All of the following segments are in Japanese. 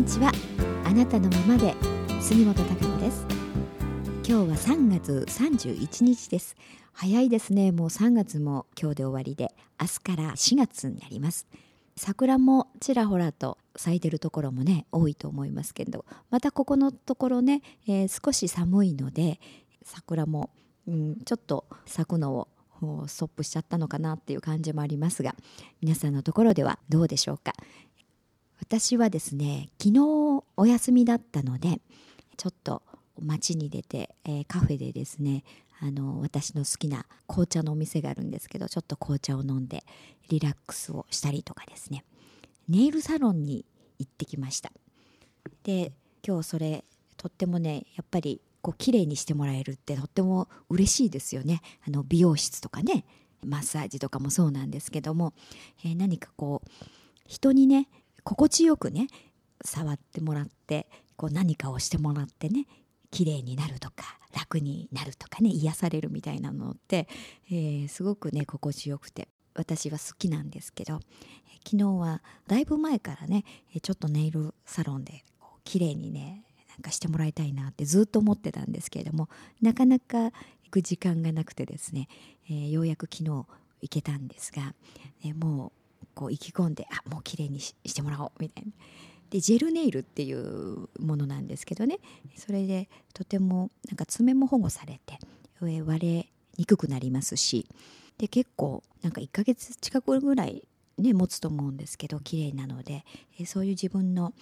こんにちは。あなたのままで杉本孝子です。今日は3月31日です。早いですね。もう3月も今日で終わりで明日から4月になります。桜もちらほらと咲いてるところもね多いと思いますけどまたここのところね、えー、少し寒いので桜も、うん、ちょっと咲くのをストップしちゃったのかなっていう感じもありますが皆さんのところではどうでしょうか。私はですね昨日お休みだったのでちょっと街に出て、えー、カフェでですねあの私の好きな紅茶のお店があるんですけどちょっと紅茶を飲んでリラックスをしたりとかですね。ネイルサロンに行ってきました。で今日それとってもねやっぱりこう綺麗にしてもらえるってとっても嬉しいですよね。あの美容室とかねマッサージとかもそうなんですけども、えー、何かこう人にね心地よくね触ってもらってこう何かをしてもらってね綺麗になるとか楽になるとかね癒されるみたいなのって、えー、すごくね心地よくて私は好きなんですけど昨日はだいぶ前からねちょっとネイルサロンで綺麗にねなんかしてもらいたいなってずっと思ってたんですけれどもなかなか行く時間がなくてですね、えー、ようやく昨日行けたんですが、え、もうこう意気込んであもう綺麗にしてもらおうみたいな。でジェルネイルっていうものなんですけどね。それでとてもなんか爪も保護されて割れにくくなりますし。で結構なんか1ヶ月近くぐらいね持つと思うんですけど綺麗なのでそういう自分の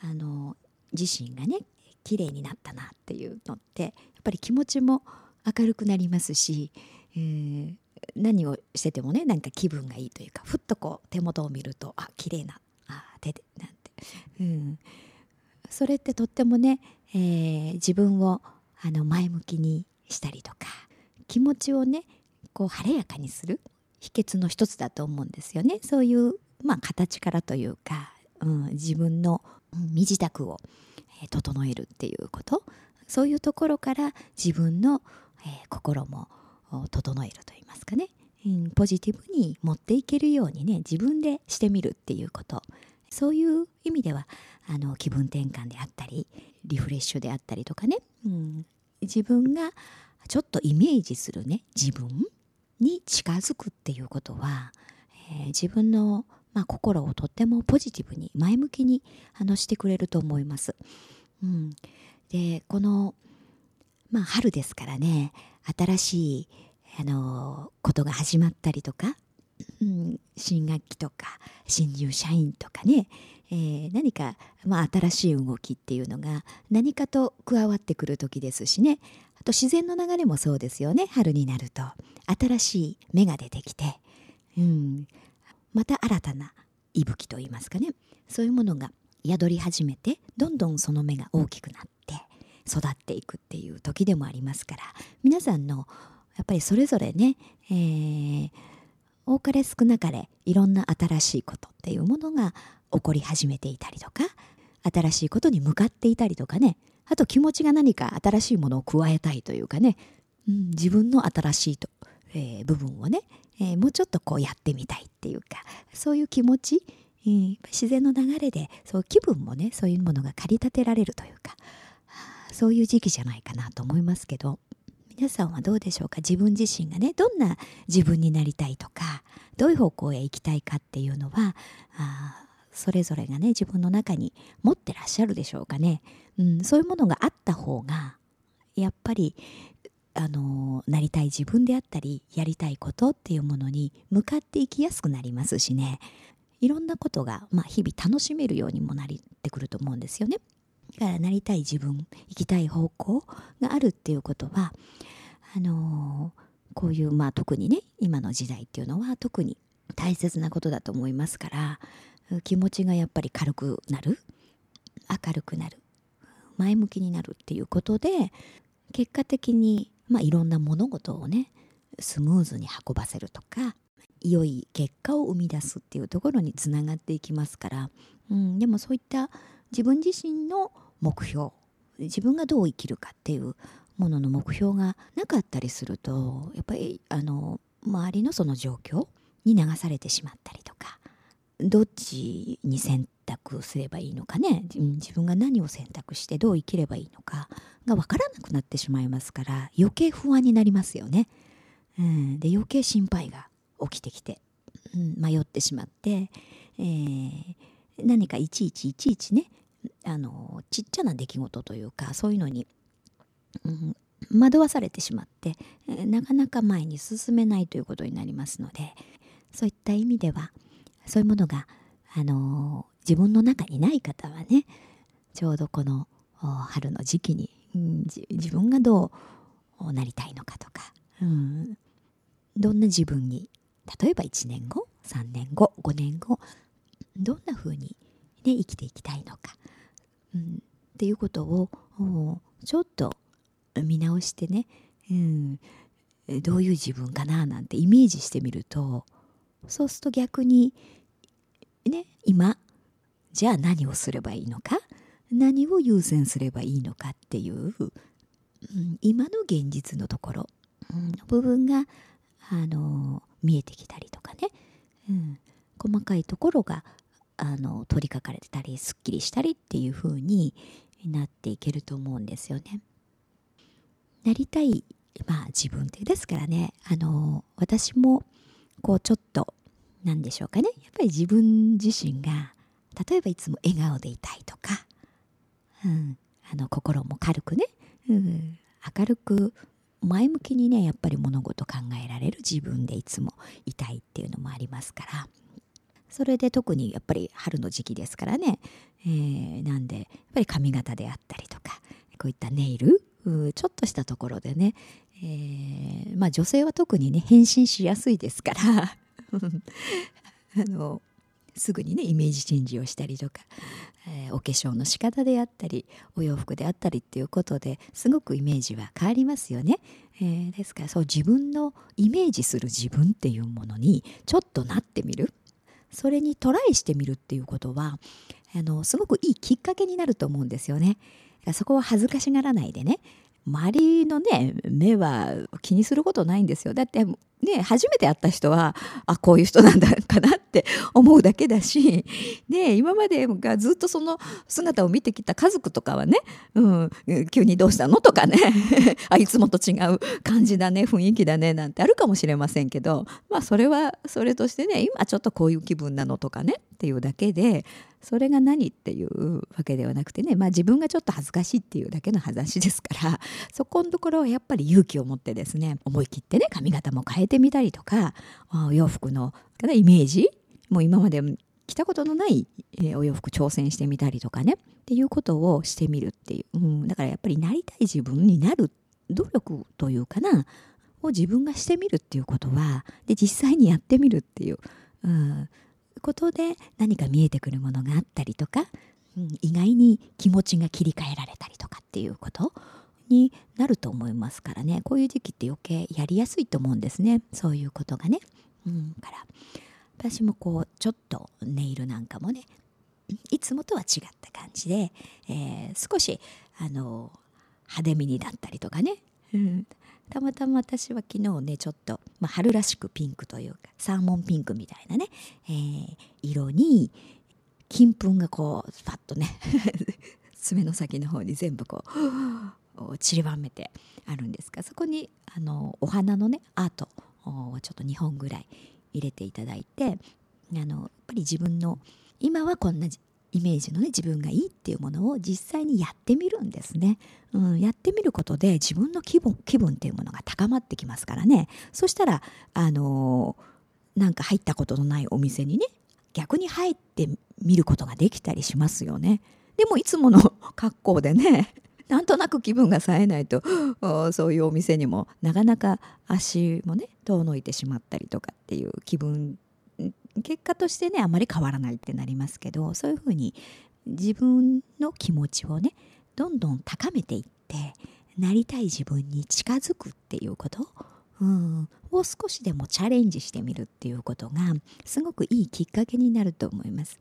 あの自身がね綺麗になったなっていうのってやっぱり気持ちも明るくなりますし、えー、何をしててもねなんか気分がいいというかふっとこう手元を見るとあ綺麗なあ手でなんて、うん、それってとってもね、えー、自分をあの前向きにしたりとか気持ちをねこう晴れやかにする秘訣の一つだと思うんですよね。そういう、まあ、形からというか、うん、自分の身支度を、整えるっていうこと。そういうところから自分の、えー、心も整えるといいますかね、うん、ポジティブに持っていけるようにね自分でしてみるっていうこと。そういう意味ではあの気分転換であったりリフレッシュであったりとかね、うん、自分がちょっとイメージするね自分に近づくっていうことは、えー、自分の、まあ、心をとってもポジティブに前向きにあのしてくれると思います。うん、でこの、まあ、春ですからね新しいあのことが始まったりとか、うん、新学期とか新入社員とかね、えー、何か、まあ、新しい動きっていうのが何かと加わってくる時ですしね。あと自然の流れもそうですよね。春になると新しい芽が出てきて、うん、また新たな息吹といいますかね。そういうものが宿り始めてどんどんその芽が大きくなって育っていくっていう時でもありますから皆さんのやっぱりそれぞれね、えー、多かれ少なかれいろんな新しいことっていうものが起こり始めていたりとか新しいことに向かっていたりとかねあと気持ちが何か新しいものを加えたいというかね、うん、自分の新しいと、えー、部分をね、えー、もうちょっとこうやってみたいっていうかそういう気持ち、えー、自然の流れでそう気分もねそういうものが駆り立てられるというかそういう時期じゃないかなと思いますけど皆さんはどうでしょうか？自分自身がねどんな自分になりたいとかどういう方向へ行きたいかっていうのはあそれぞれがね自分の中に持ってらっしゃるでしょうかね、うん、そういうものがあった方がやっぱりあのなりたい自分であったりやりたいことっていうものに向かっていきやすくなりますしね。いろんなことが、まあ、日々楽しめるようにもなってくると思うんですよね。からなりたい自分行きたい方向があるっていうことはあのこういう、まあ、特にね今の時代っていうのは特に大切なことだと思いますから気持ちがやっぱり軽くなる明るくなる前向きになるっていうことで結果的に、まあ、いろんな物事をねスムーズに運ばせるとか良い結果を生み出すっていうところにつながっていきますから、うん、でもそういった自分自身の目標自分がどう生きるかっていうものの目標がなかったりするとやっぱりあの周りのその状況に流されてしまったりとかどっちに選択すればいいのかね自分が何を選択してどう生きればいいのかが分からなくなってしまいますから余計不安になりますよね。うん、で余計心配が起きてきて、うん、迷ってしまって、えー、何かいちいちいちいちねあのちっちゃな出来事というかそういうのに、うん、惑わされてしまって、なかなか前に進めないということになりますのでそういった意味ではそういうものが、あの自分の中にない方はねちょうどこの春の時期に、うん、自分がどうなりたいのかとか、うん、どんな自分に例えば1年後3年後5年後どんな風に、ね、生きていきたいのか、うん、っていうことをちょっと見直してね、うん、どういう自分かななんてイメージしてみるとそうすると逆にね今じゃあ何をすればいいのか何を優先すればいいのかっていう、うん、今の現実のところ、うん、部分があの見えてきたりとかね、うん、細かいところがあの取りかかれてたりすっきりしたりっていう風になっていけると思うんですよね。なりたいまあ自分ってですからね。あの私もこうちょっと何でしょうかね。やっぱり自分自身が例えばいつも笑顔でいたいとか、うん、あの心も軽くね、うん、明るく前向きにねやっぱり物事考えられる自分でいつもいたいっていうのもありますから。それで特にやっぱり春の時期ですからね、えー、なんでやっぱり髪型であったりとかこういったネイルちょっとしたところでね、えー、まあ女性は特にね変身しやすいですから。あのすぐにねイメージチェンジをしたりとか、えー、お化粧の仕方であったりお洋服であったりっていうことですごくイメージは変わりますよね。えー、ですからそう自分のイメージする自分っていうものにちょっとなってみる。それにトライしてみるっていうことはあのすごくいいきっかけになると思うんですよね。そこは恥ずかしがらないでね周りのね目は気にすることないんですよだってね初めて会った人はあこういう人なんだかなって思うだけだし、ね、今までがずっとその姿を見てきた家族とかはね、うん、急にどうしたのとかね あいつもと違う感じだね雰囲気だねなんてあるかもしれませんけどまあそれはそれとしてね今ちょっとこういう気分なのとかねっていうだけでそれが何っていうわけではなくてね、まあ、自分がちょっと恥ずかしいっていうだけの話ですからそこのところはやっぱり勇気を持ってですね思い切ってね髪型も変えてみたりとかお洋服のイメージ？もう今まで着たことのない、お洋服挑戦してみたりとかね。っていうことをしてみるっていう、うん、だからやっぱりなりたい自分になる努力というかなを自分がしてみるっていうことはで実際にやってみるっていう、うん、ことで何か見えてくるものがあったりとか、うん、意外に気持ちが切り替えられたりとかっていうことになると思いますからね。こういう時期って余計やりやすいと思うんですね。そういうことがね。うん、から私もこうちょっとネイルなんかもねいつもとは違った感じで、えー、少しあの派手めにだったりとかね、うん、たまたま私は昨日ねちょっと、まあ、春らしくピンクというかサーモンピンクみたいなね、えー、色に金粉がこうパッとね 爪の先の方に全部こう散りばめてあるんですがそこにあのお花のねアートをちょっと2本ぐらい入れていただいてあのやっぱり自分の今はこんなイメージのね自分がいいっていうものを実際にやってみるんですね、うん、やってみることで自分の気分気分っていうものが高まってきますからね。そしたらあの、なんか入ったことのないお店にね逆に入ってみることができたりしますよね。でもいつもの格好でねなんとなく気分が冴えないと そういうお店にもなかなか足もね遠のいてしまったりとかっていう気分結果としてねあまり変わらないってなりますけどそういうふうに自分の気持ちをねどんどん高めていってなりたい自分に近づくっていうこと、うん、を少しでもチャレンジしてみるっていうことがすごくいいきっかけになると思います。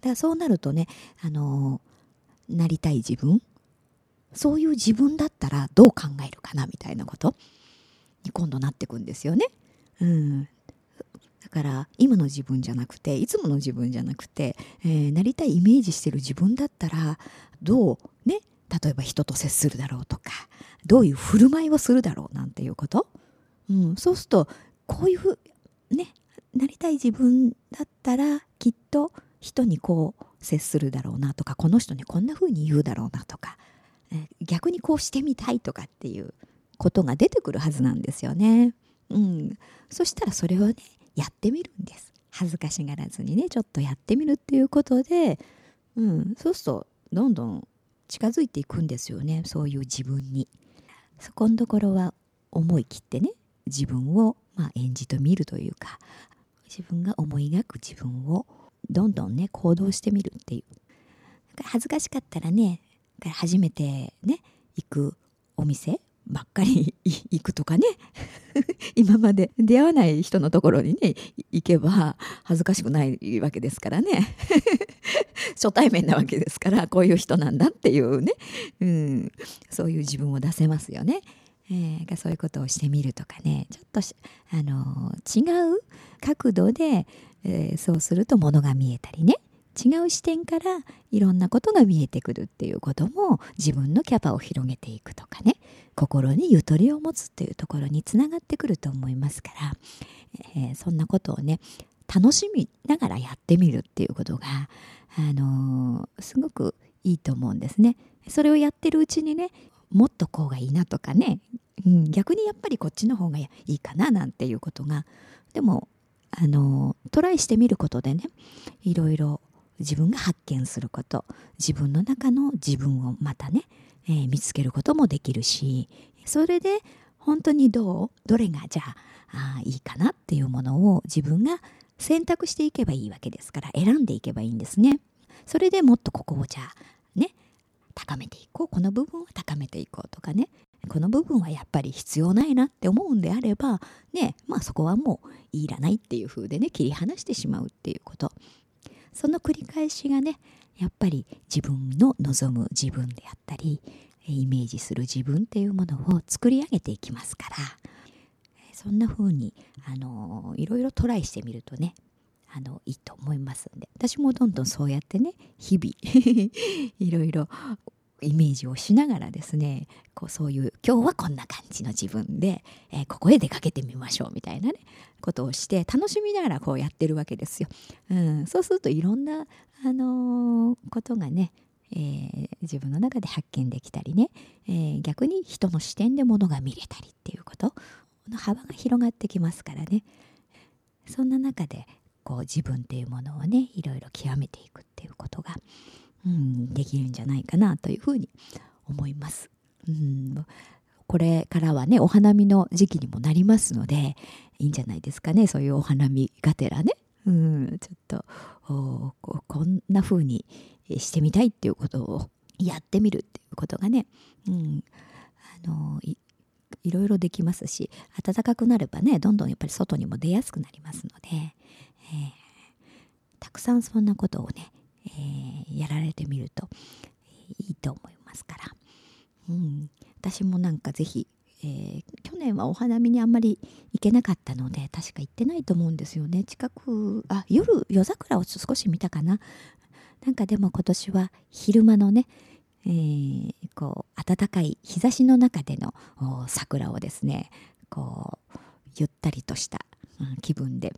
だからそうなるとねあのなりたい自分そういう自分だったらどう考えるかなみたいなこと。に今度なってくんですよね。うん、だから今の自分じゃなくていつもの自分じゃなくて、えー、なりたいイメージしてる自分だったらどうね？例えば人と接するだろうとかどういう振る舞いをするだろうなんていうこと、うん、そうするとこういうふねなりたい自分だったらきっと人にこう接するだろうなとかこの人にこんな風に言うだろうなとか、逆にこうしてみたいとかっていうことが出てくるはずなんですよね。うん、そしたらそれをねやってみるんです。恥ずかしがらずにねちょっとやってみるっていうことで、うん、そうするとどんどん近づいていくんですよね。そういう自分に。そこのところは思い切ってね自分をまあ演じてみるというか自分が思い描く自分をどんどんね行動してみるっていう。恥ずかしかったらね初めてね行くお店ばっかり 行くとかね。今まで出会わない人のところにね行けば恥ずかしくないわけですからね。初対面なわけですからこういう人なんだっていうね、うん、そういう自分を出せますよね。えー、そういうことをしてみるとかね。ちょっとあの違う角度で、えー、そうするとものが見えたりね。違う視点からいろんなことが見えてくるっていうことも自分のキャパを広げていくとかね。心にゆとりを持つっていうところにつながってくると思いますから、えー、そんなことをね楽しみながらやってみるっていうことが、あのー、すごくいいと思うんですね。それをやってるうちにねもっとこうがいいなとかね、うん、逆にやっぱりこっちの方がいいかななんていうことがでもあのトライしてみることでねいろいろ自分が発見すること自分の中の自分をまたね、えー、見つけることもできるしそれで本当にどうどれがじゃあいいかなっていうものを自分が選択していけばいいわけですから選んでいけばいいんですね。それでもっとここをじゃあね高めていこうこの部分を高めていこうとかねこの部分はやっぱり必要ないなって思うんであればねまあそこはもういらないっていう風でね切り離してしまうっていうことその繰り返しがねやっぱり自分の望む自分であったりイメージする自分っていうものを作り上げていきますから。そんな風にあのいろいろトライしてみるとねあのいいと思いますんで。私もどんどんそうやってね日々 いろいろイメージをしながらですねこうそういう今日はこんな感じの自分で、えー、ここへ出かけてみましょうみたいなねことをして楽しみながらこうやってるわけですよ。うん、そうするといろんな、あのー、ことがね、えー、自分の中で発見できたりね、えー、逆に人の視点でものが見れたりっていうことの幅が広がってきますからねそんな中でこう自分っていうものをねいろいろ極めていくっていうことがうん、できるんじゃないかなというふうに思います。うんこれからはねお花見の時期にもなりますのでいいんじゃないですかねそういうお花見がてらね、うん、ちょっとこんな風にしてみたいっていうことをやってみるっていうことがね、うん、あのいいろいろできますし暖かくなればねどんどんやっぱり外にも出やすくなりますので、えー、たくさんそんなことをねえー、やられてみるといいと思いますから、うん、私もなんかぜひ、えー、去年はお花見にあんまり行けなかったので確か行ってないと思うんですよね。近くあ夜夜桜を少し見たかな。なんかでも今年は昼間のねえー、こう暖かい日差しの中での桜をですねこうゆったりとした気分で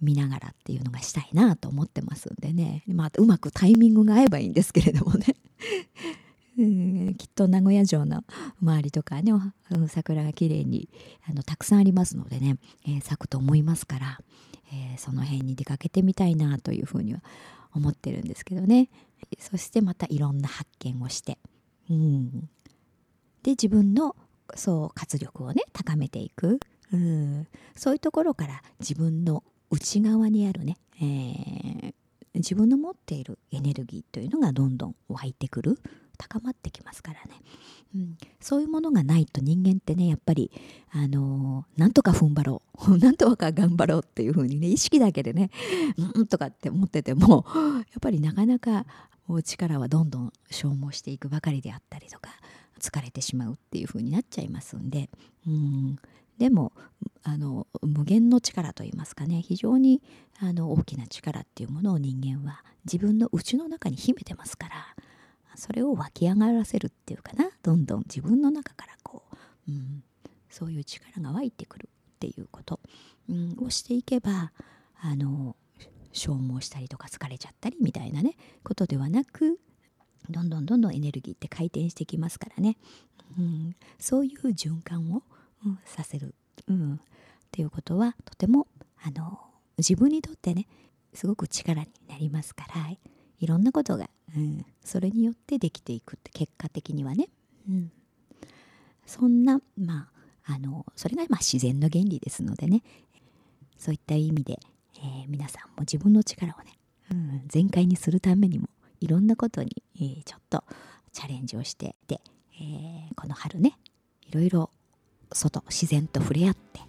見ながらっていうのがしたいなと思ってますんでね、まあ、うまくタイミングが合えばいいんですけれどもね。うん、きっと名古屋城の周りとかね桜が綺麗にあにたくさんありますのでね、えー、咲くと思いますから、えー、その辺に出かけてみたいなというふうには思ってるんですけどね。そしてまたいろんな発見をして、うん、で自分のそう活力をね高めていく。うん、そういうところから自分の内側にあるね、えー、自分の持っているエネルギーというのがどんどん湧いてくる高まってきますからね、うん、そういうものがないと人間ってねやっぱりあのー、なんとか踏ん張ろう。なんとか頑張ろうっていう風にね意識だけでねうんとかって思ってても やっぱりなかなか力はどんどん消耗していくばかりであったりとか疲れてしまうっていう風になっちゃいますんで、うん、でもあの無限の力といいますかね非常にあの大きな力っていうものを人間は自分の内の中に秘めてますからそれを湧き上がらせるっていうかなどんどん自分の中からこう、うん、そういう力が湧いてくるっていうこと、うん、をしていけばあの消耗したりとか疲れちゃったりみたいなねことではなくどんどんどんどんエネルギーって回転してきますからね、うん、そういう循環を、うん、させる、うん、っていうことはとてもあの自分にとってねすごく力になりますからいろんなことが、うん、それによってできていくって結果的にはね、うん、そんなまああのそれがまあ自然の原理ですのでね。そういった意味で、えー、皆さんも自分の力をね、うん、全開にするためにもいろんなことに、えー、ちょっとチャレンジをしてで、えー、この春ねいろいろ外自然と触れ合って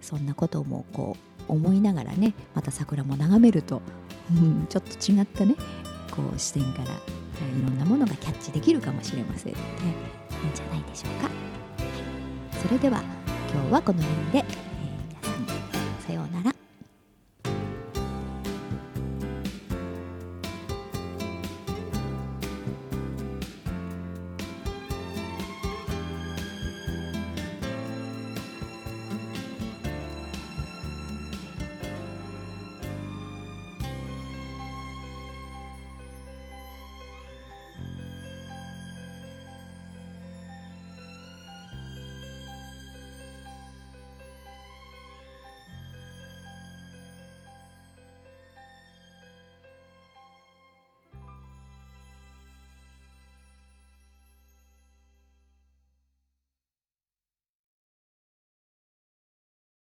そんなこともこう思いながらねまた桜も眺めると、うん、ちょっと違ったねこう視点からいろんなものがキャッチできるかもしれませんのでいいんじゃないでしょうか。それでは今日はこの辺で。